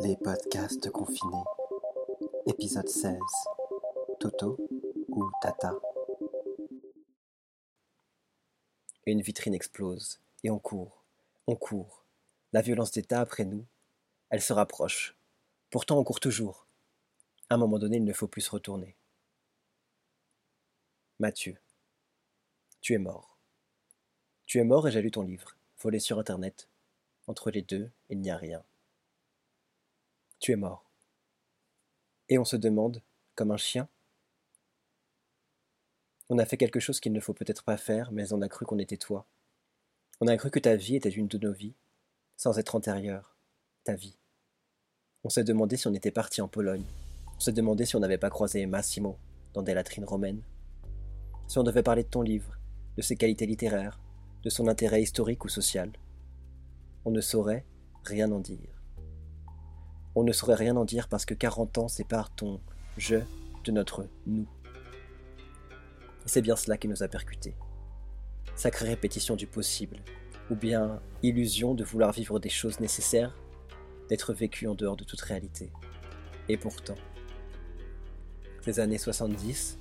Les podcasts confinés. Épisode 16. Toto ou Tata? Une vitrine explose et on court, on court. La violence d'État après nous, elle se rapproche. Pourtant on court toujours. À un moment donné, il ne faut plus se retourner. Mathieu, tu es mort. Tu es mort et j'ai lu ton livre, volé sur Internet. Entre les deux, il n'y a rien. Tu es mort. Et on se demande, comme un chien, on a fait quelque chose qu'il ne faut peut-être pas faire, mais on a cru qu'on était toi. On a cru que ta vie était une de nos vies, sans être antérieure, ta vie. On s'est demandé si on était parti en Pologne. On s'est demandé si on n'avait pas croisé Massimo dans des latrines romaines. Si on devait parler de ton livre, de ses qualités littéraires, de son intérêt historique ou social. On ne saurait rien en dire. On ne saurait rien en dire parce que 40 ans séparent ton je de notre nous. C'est bien cela qui nous a percutés. Sacrée répétition du possible, ou bien illusion de vouloir vivre des choses nécessaires, d'être vécu en dehors de toute réalité. Et pourtant, ces années 70,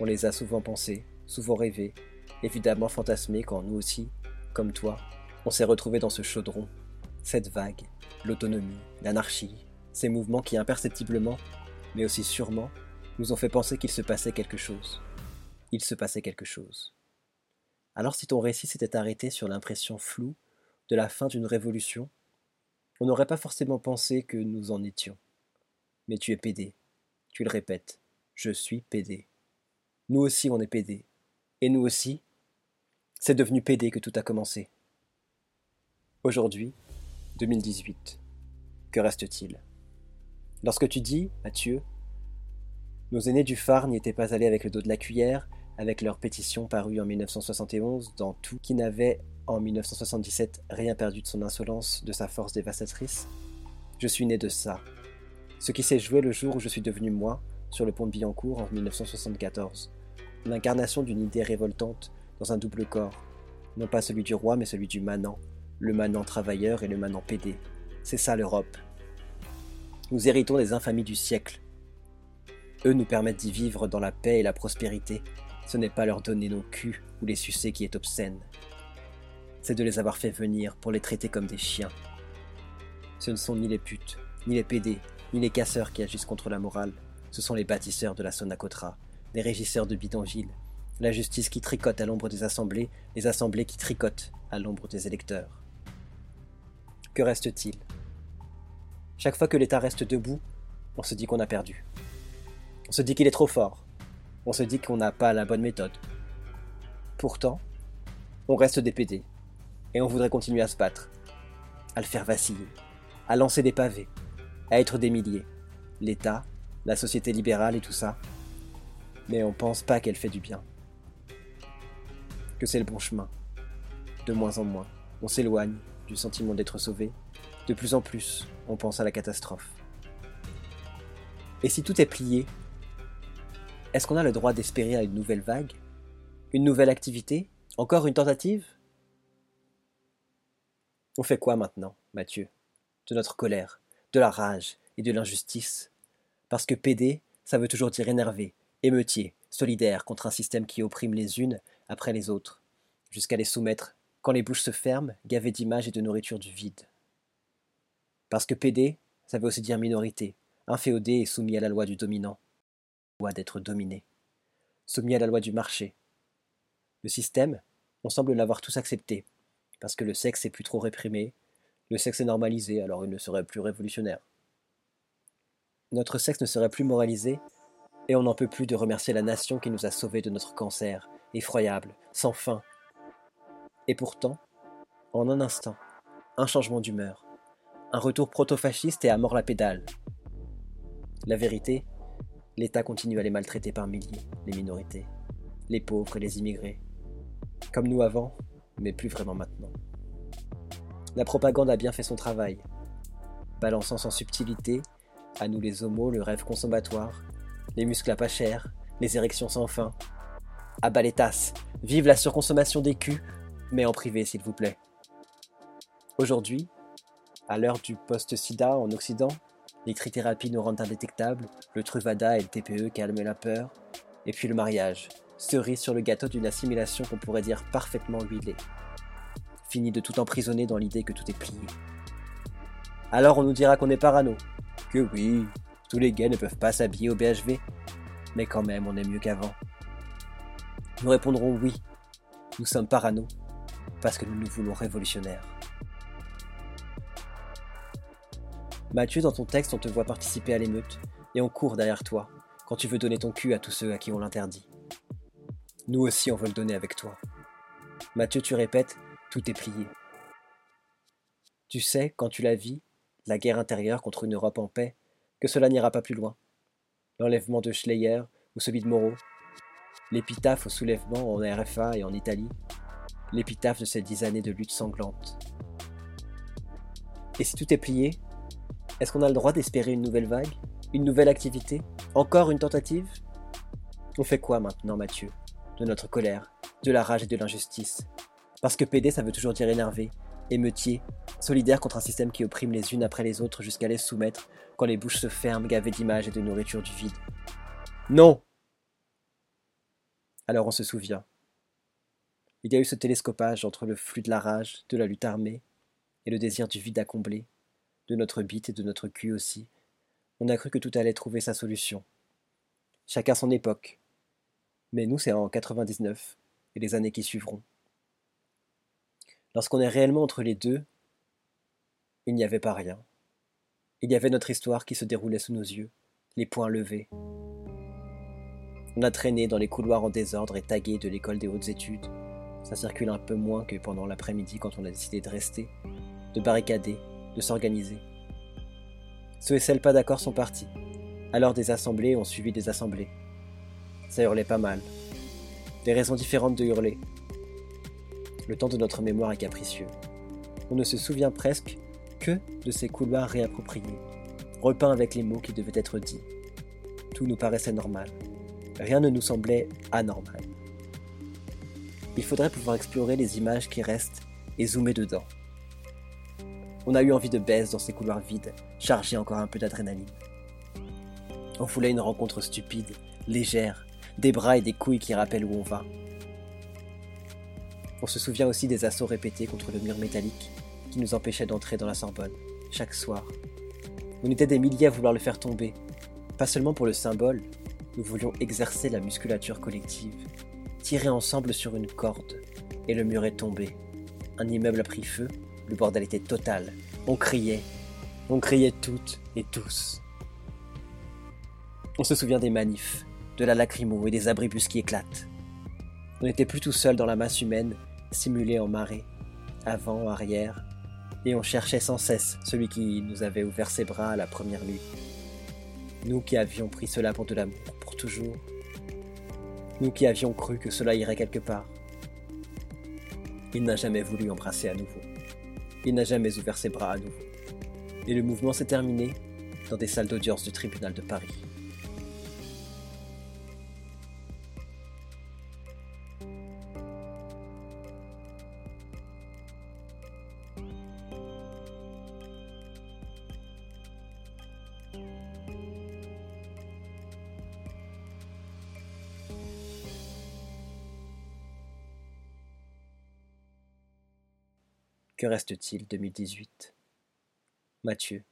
on les a souvent pensées, souvent rêvées, évidemment fantasmées quand nous aussi, comme toi, on s'est retrouvés dans ce chaudron, cette vague, l'autonomie, l'anarchie, ces mouvements qui imperceptiblement, mais aussi sûrement, nous ont fait penser qu'il se passait quelque chose. Il se passait quelque chose. Alors si ton récit s'était arrêté sur l'impression floue de la fin d'une révolution, on n'aurait pas forcément pensé que nous en étions. Mais tu es pédé. Tu le répètes. Je suis pédé. Nous aussi on est pédé. Et nous aussi, c'est devenu pédé que tout a commencé. Aujourd'hui, 2018, que reste-t-il? Lorsque tu dis, Mathieu, nos aînés du phare n'y étaient pas allés avec le dos de la cuillère, avec leur pétition parue en 1971 dans tout, qui n'avait en 1977 rien perdu de son insolence, de sa force dévastatrice, je suis né de ça. Ce qui s'est joué le jour où je suis devenu moi, sur le pont de Billancourt en 1974. L'incarnation d'une idée révoltante dans un double corps, non pas celui du roi mais celui du manant, le manant travailleur et le manant pédé. C'est ça l'Europe, nous héritons des infamies du siècle. Eux nous permettent d'y vivre dans la paix et la prospérité. Ce n'est pas leur donner nos culs ou les sucer qui est obscène. C'est de les avoir fait venir pour les traiter comme des chiens. Ce ne sont ni les putes, ni les pédés, ni les casseurs qui agissent contre la morale. Ce sont les bâtisseurs de la Sonacotra, les régisseurs de bidonville, la justice qui tricote à l'ombre des assemblées, les assemblées qui tricotent à l'ombre des électeurs. Que reste-t-il? Chaque fois que l'État reste debout, on se dit qu'on a perdu. On se dit qu'il est trop fort. On se dit qu'on n'a pas la bonne méthode. Pourtant, on reste dépédé. Et on voudrait continuer à se battre, à le faire vaciller, à lancer des pavés, à être des milliers. L'État, la société libérale et tout ça. Mais on pense pas qu'elle fait du bien. Que c'est le bon chemin. De moins en moins, on s'éloigne sentiment d'être sauvé. De plus en plus, on pense à la catastrophe. Et si tout est plié, est-ce qu'on a le droit d'espérer à une nouvelle vague? Une nouvelle activité? Encore une tentative? On fait quoi maintenant, Mathieu De notre colère, de la rage et de l'injustice? Parce que PD, ça veut toujours dire énervé, émeutier, solidaire contre un système qui opprime les unes après les autres, jusqu'à les soumettre, quand les bouches se ferment, gavées d'images et de nourriture du vide. Parce que PD, ça veut aussi dire minorité, inféodé et soumis à la loi du dominant, loi d'être dominé, soumis à la loi du marché. Le système, on semble l'avoir tous accepté, parce que le sexe est plus trop réprimé, le sexe est normalisé, alors il ne serait plus révolutionnaire. Notre sexe ne serait plus moralisé, et on n'en peut plus de remercier la nation qui nous a sauvés de notre cancer, effroyable, sans fin. Et pourtant, en un instant, un changement d'humeur, un retour proto-fasciste et à mort la pédale. La vérité, l'État continue à les maltraiter par milliers, les minorités, les pauvres et les immigrés. Comme nous avant, mais plus vraiment maintenant. La propagande a bien fait son travail, balançant sans subtilité, à nous les homos, le rêve consommatoire, les muscles à pas cher, les érections sans fin. À bas les tasses, vive la surconsommation des culs, mais en privé s'il vous plaît. Aujourd'hui, À l'heure du post-sida en Occident, les trithérapies nous rendent indétectables, le Truvada et le TPE calment la peur, et puis le mariage, cerise sur le gâteau d'une assimilation qu'on pourrait dire parfaitement huilée. Fini de tout emprisonner dans l'idée que tout est plié. Alors on nous dira qu'on est parano, que oui, tous les gays ne peuvent pas s'habiller au BHV, mais quand même on est mieux qu'avant. Nous répondrons oui, nous sommes parano, parce que nous nous voulons révolutionnaires. Mathieu, dans ton texte, on te voit participer à l'émeute, et on court derrière toi, quand tu veux donner ton cul à tous ceux à qui on l'interdit. Nous aussi, on veut le donner avec toi. Mathieu, tu répètes, tout est plié. Tu sais, quand tu la vis, la guerre intérieure contre une Europe en paix, que cela n'ira pas plus loin. L'enlèvement de Schleyer ou celui de Moreau, l'épitaphe au soulèvement en RFA et en Italie, l'épitaphe de ces dix années de lutte sanglante. Et si tout est plié, est-ce qu'on a le droit d'espérer une nouvelle vague Une nouvelle activité Encore une tentative? On fait quoi maintenant, Mathieu De notre colère, de la rage et de l'injustice? Parce que PD, ça veut toujours dire énervé, émeutier, solidaire contre un système qui opprime les unes après les autres jusqu'à les soumettre quand les bouches se ferment gavées d'images et de nourriture du vide. Non Alors on se souvient. Il y a eu ce télescopage entre le flux de la rage, de la lutte armée, et le désir du vide à combler, de notre bite et de notre cul aussi, on a cru que tout allait trouver sa solution. Chacun son époque. Mais nous, c'est en 99 et les années qui suivront. Lorsqu'on est réellement entre les deux, il n'y avait pas rien. Il y avait notre histoire qui se déroulait sous nos yeux, les poings levés. On a traîné dans les couloirs en désordre et tagué de l'école des hautes études. Ça circule un peu moins que pendant l'après-midi quand on a décidé de rester, de barricader, de s'organiser. Ceux et celles pas d'accord sont partis. Alors des assemblées ont suivi des assemblées. Ça hurlait pas mal. Des raisons différentes de hurler. Le temps de notre mémoire est capricieux. On ne se souvient presque que de ces couloirs réappropriés, repeints avec les mots qui devaient être dits. Tout nous paraissait normal. Rien ne nous semblait anormal. Il faudrait pouvoir explorer les images qui restent et zoomer dedans. On a eu envie de baisse dans ces couloirs vides, chargés encore un peu d'adrénaline. On voulait une rencontre stupide, légère, des bras et des couilles qui rappellent où on va. On se souvient aussi des assauts répétés contre le mur métallique qui nous empêchaient d'entrer dans la Sorbonne, chaque soir. On était des milliers à vouloir le faire tomber, pas seulement pour le symbole, nous voulions exercer la musculature collective, tirer ensemble sur une corde, et le mur est tombé. Un immeuble a pris feu, le bordel était total. On criait. On criait toutes et tous. On se souvient des manifs, de la lacrymo et des abribus qui éclatent. On n'était plus tout seul dans la masse humaine, simulée en marée, avant, arrière, et on cherchait sans cesse celui qui nous avait ouvert ses bras à la première nuit. Nous qui avions pris cela pour de l'amour, pour toujours. Nous qui avions cru que cela irait quelque part. Il n'a jamais voulu embrasser à nouveau il n'a jamais ouvert ses bras à nouveau. Et le mouvement s'est terminé dans des salles d'audience du tribunal de Paris. Que reste-t-il 2018 Mathieu.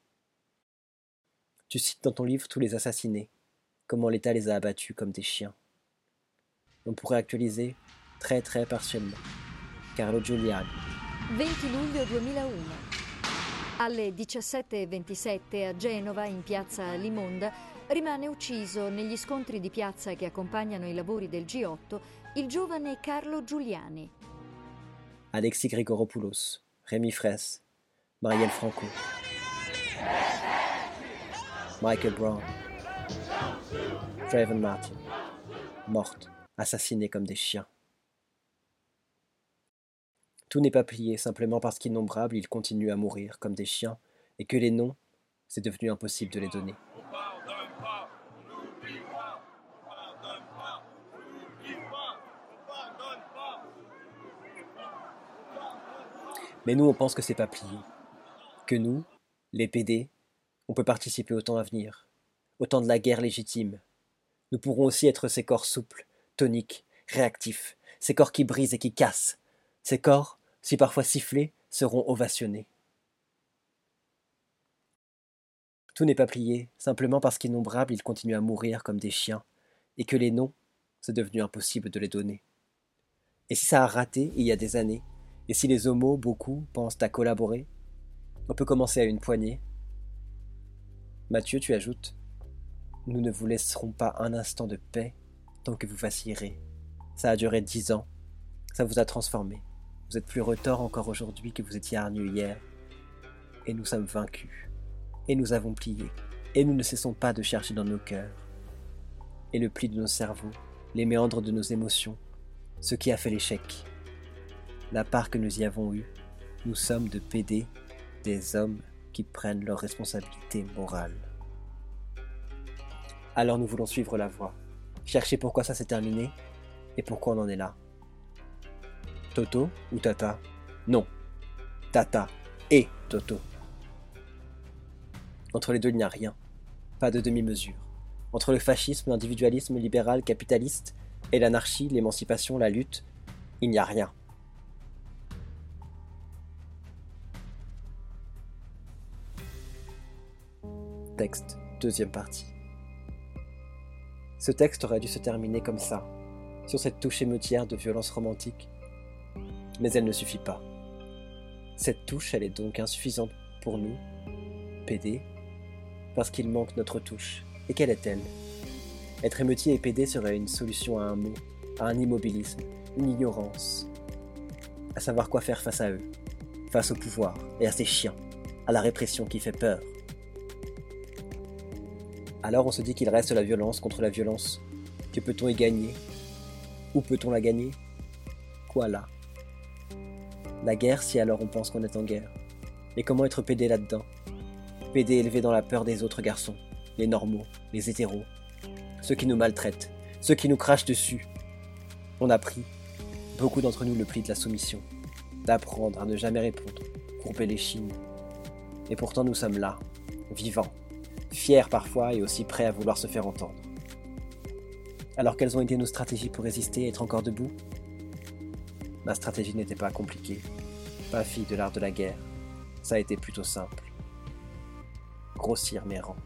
Tu cites dans ton livre tous les assassinés, comment l'État les a abattus comme des chiens. On pourrait actualiser très très partiellement. Carlo Giuliani. 20 luglio 2001. Alle 17.27 a Genova, in piazza Limonda, rimane ucciso negli scontri di piazza che accompagnano i lavori del G8 il giovane Carlo Giuliani. Alexis Grigoropoulos. Rémi Fraisse, Marielle Franco, Michael Brown, Draven Martin, mortes, assassinées comme des chiens. Tout n'est pas plié simplement parce qu'innombrables ils continuent à mourir comme des chiens et que les noms, c'est devenu impossible de les donner. Mais nous, on pense que c'est pas plié. Que nous, les PD, on peut participer au temps à venir, au temps de la guerre légitime. Nous pourrons aussi être ces corps souples, toniques, réactifs, ces corps qui brisent et qui cassent, ces corps, si parfois sifflés, seront ovationnés. Tout n'est pas plié, simplement parce qu'innombrables ils continuent à mourir comme des chiens, et que les noms, c'est devenu impossible de les donner. Et si ça a raté il y a des années, et si les homos, beaucoup, pensent à collaborer, on peut commencer à une poignée. Mathieu, tu ajoutes Nous ne vous laisserons pas un instant de paix tant que vous vacillerez. Ça a duré dix ans, ça vous a transformé. Vous êtes plus retors encore aujourd'hui que vous étiez hargneux hier. Et nous sommes vaincus. Et nous avons plié. Et nous ne cessons pas de chercher dans nos cœurs. Et le pli de nos cerveaux, les méandres de nos émotions, ce qui a fait l'échec. La part que nous y avons eue, nous sommes de PD, des hommes qui prennent leurs responsabilités morales. Alors nous voulons suivre la voie, chercher pourquoi ça s'est terminé et pourquoi on en est là. Toto ou Tata? Non. Tata et Toto. Entre les deux, il n'y a rien. Pas de demi-mesure. Entre le fascisme, l'individualisme libéral, capitaliste, et l'anarchie, l'émancipation, la lutte, il n'y a rien. Texte, deuxième partie. Ce texte aurait dû se terminer comme ça, sur cette touche émeutière de violence romantique. Mais elle ne suffit pas. Cette touche, elle est donc insuffisante pour nous, PD, parce qu'il manque notre touche. Et quelle est-elle? Être émeutier et PD serait une solution à un mot, à un immobilisme, une ignorance, à savoir quoi faire face à eux, face au pouvoir et à ces chiens, à la répression qui fait peur. Alors on se dit qu'il reste la violence contre la violence. Que peut-on y gagner? Où peut-on la gagner? Quoi là? La guerre si alors on pense qu'on est en guerre. Et comment être pédé là-dedans? Pédé élevé dans la peur des autres garçons, les normaux, les hétéros, ceux qui nous maltraitent, ceux qui nous crachent dessus. On a pris, beaucoup d'entre nous, le pli de la soumission, d'apprendre à ne jamais répondre, courber les chines. Et pourtant nous sommes là, vivants, fiers parfois et aussi prêts à vouloir se faire entendre. Alors quelles ont été nos stratégies pour résister et être encore debout? Ma stratégie n'était pas compliquée, pas fille de l'art de la guerre, ça a été plutôt simple. Grossir mes rangs.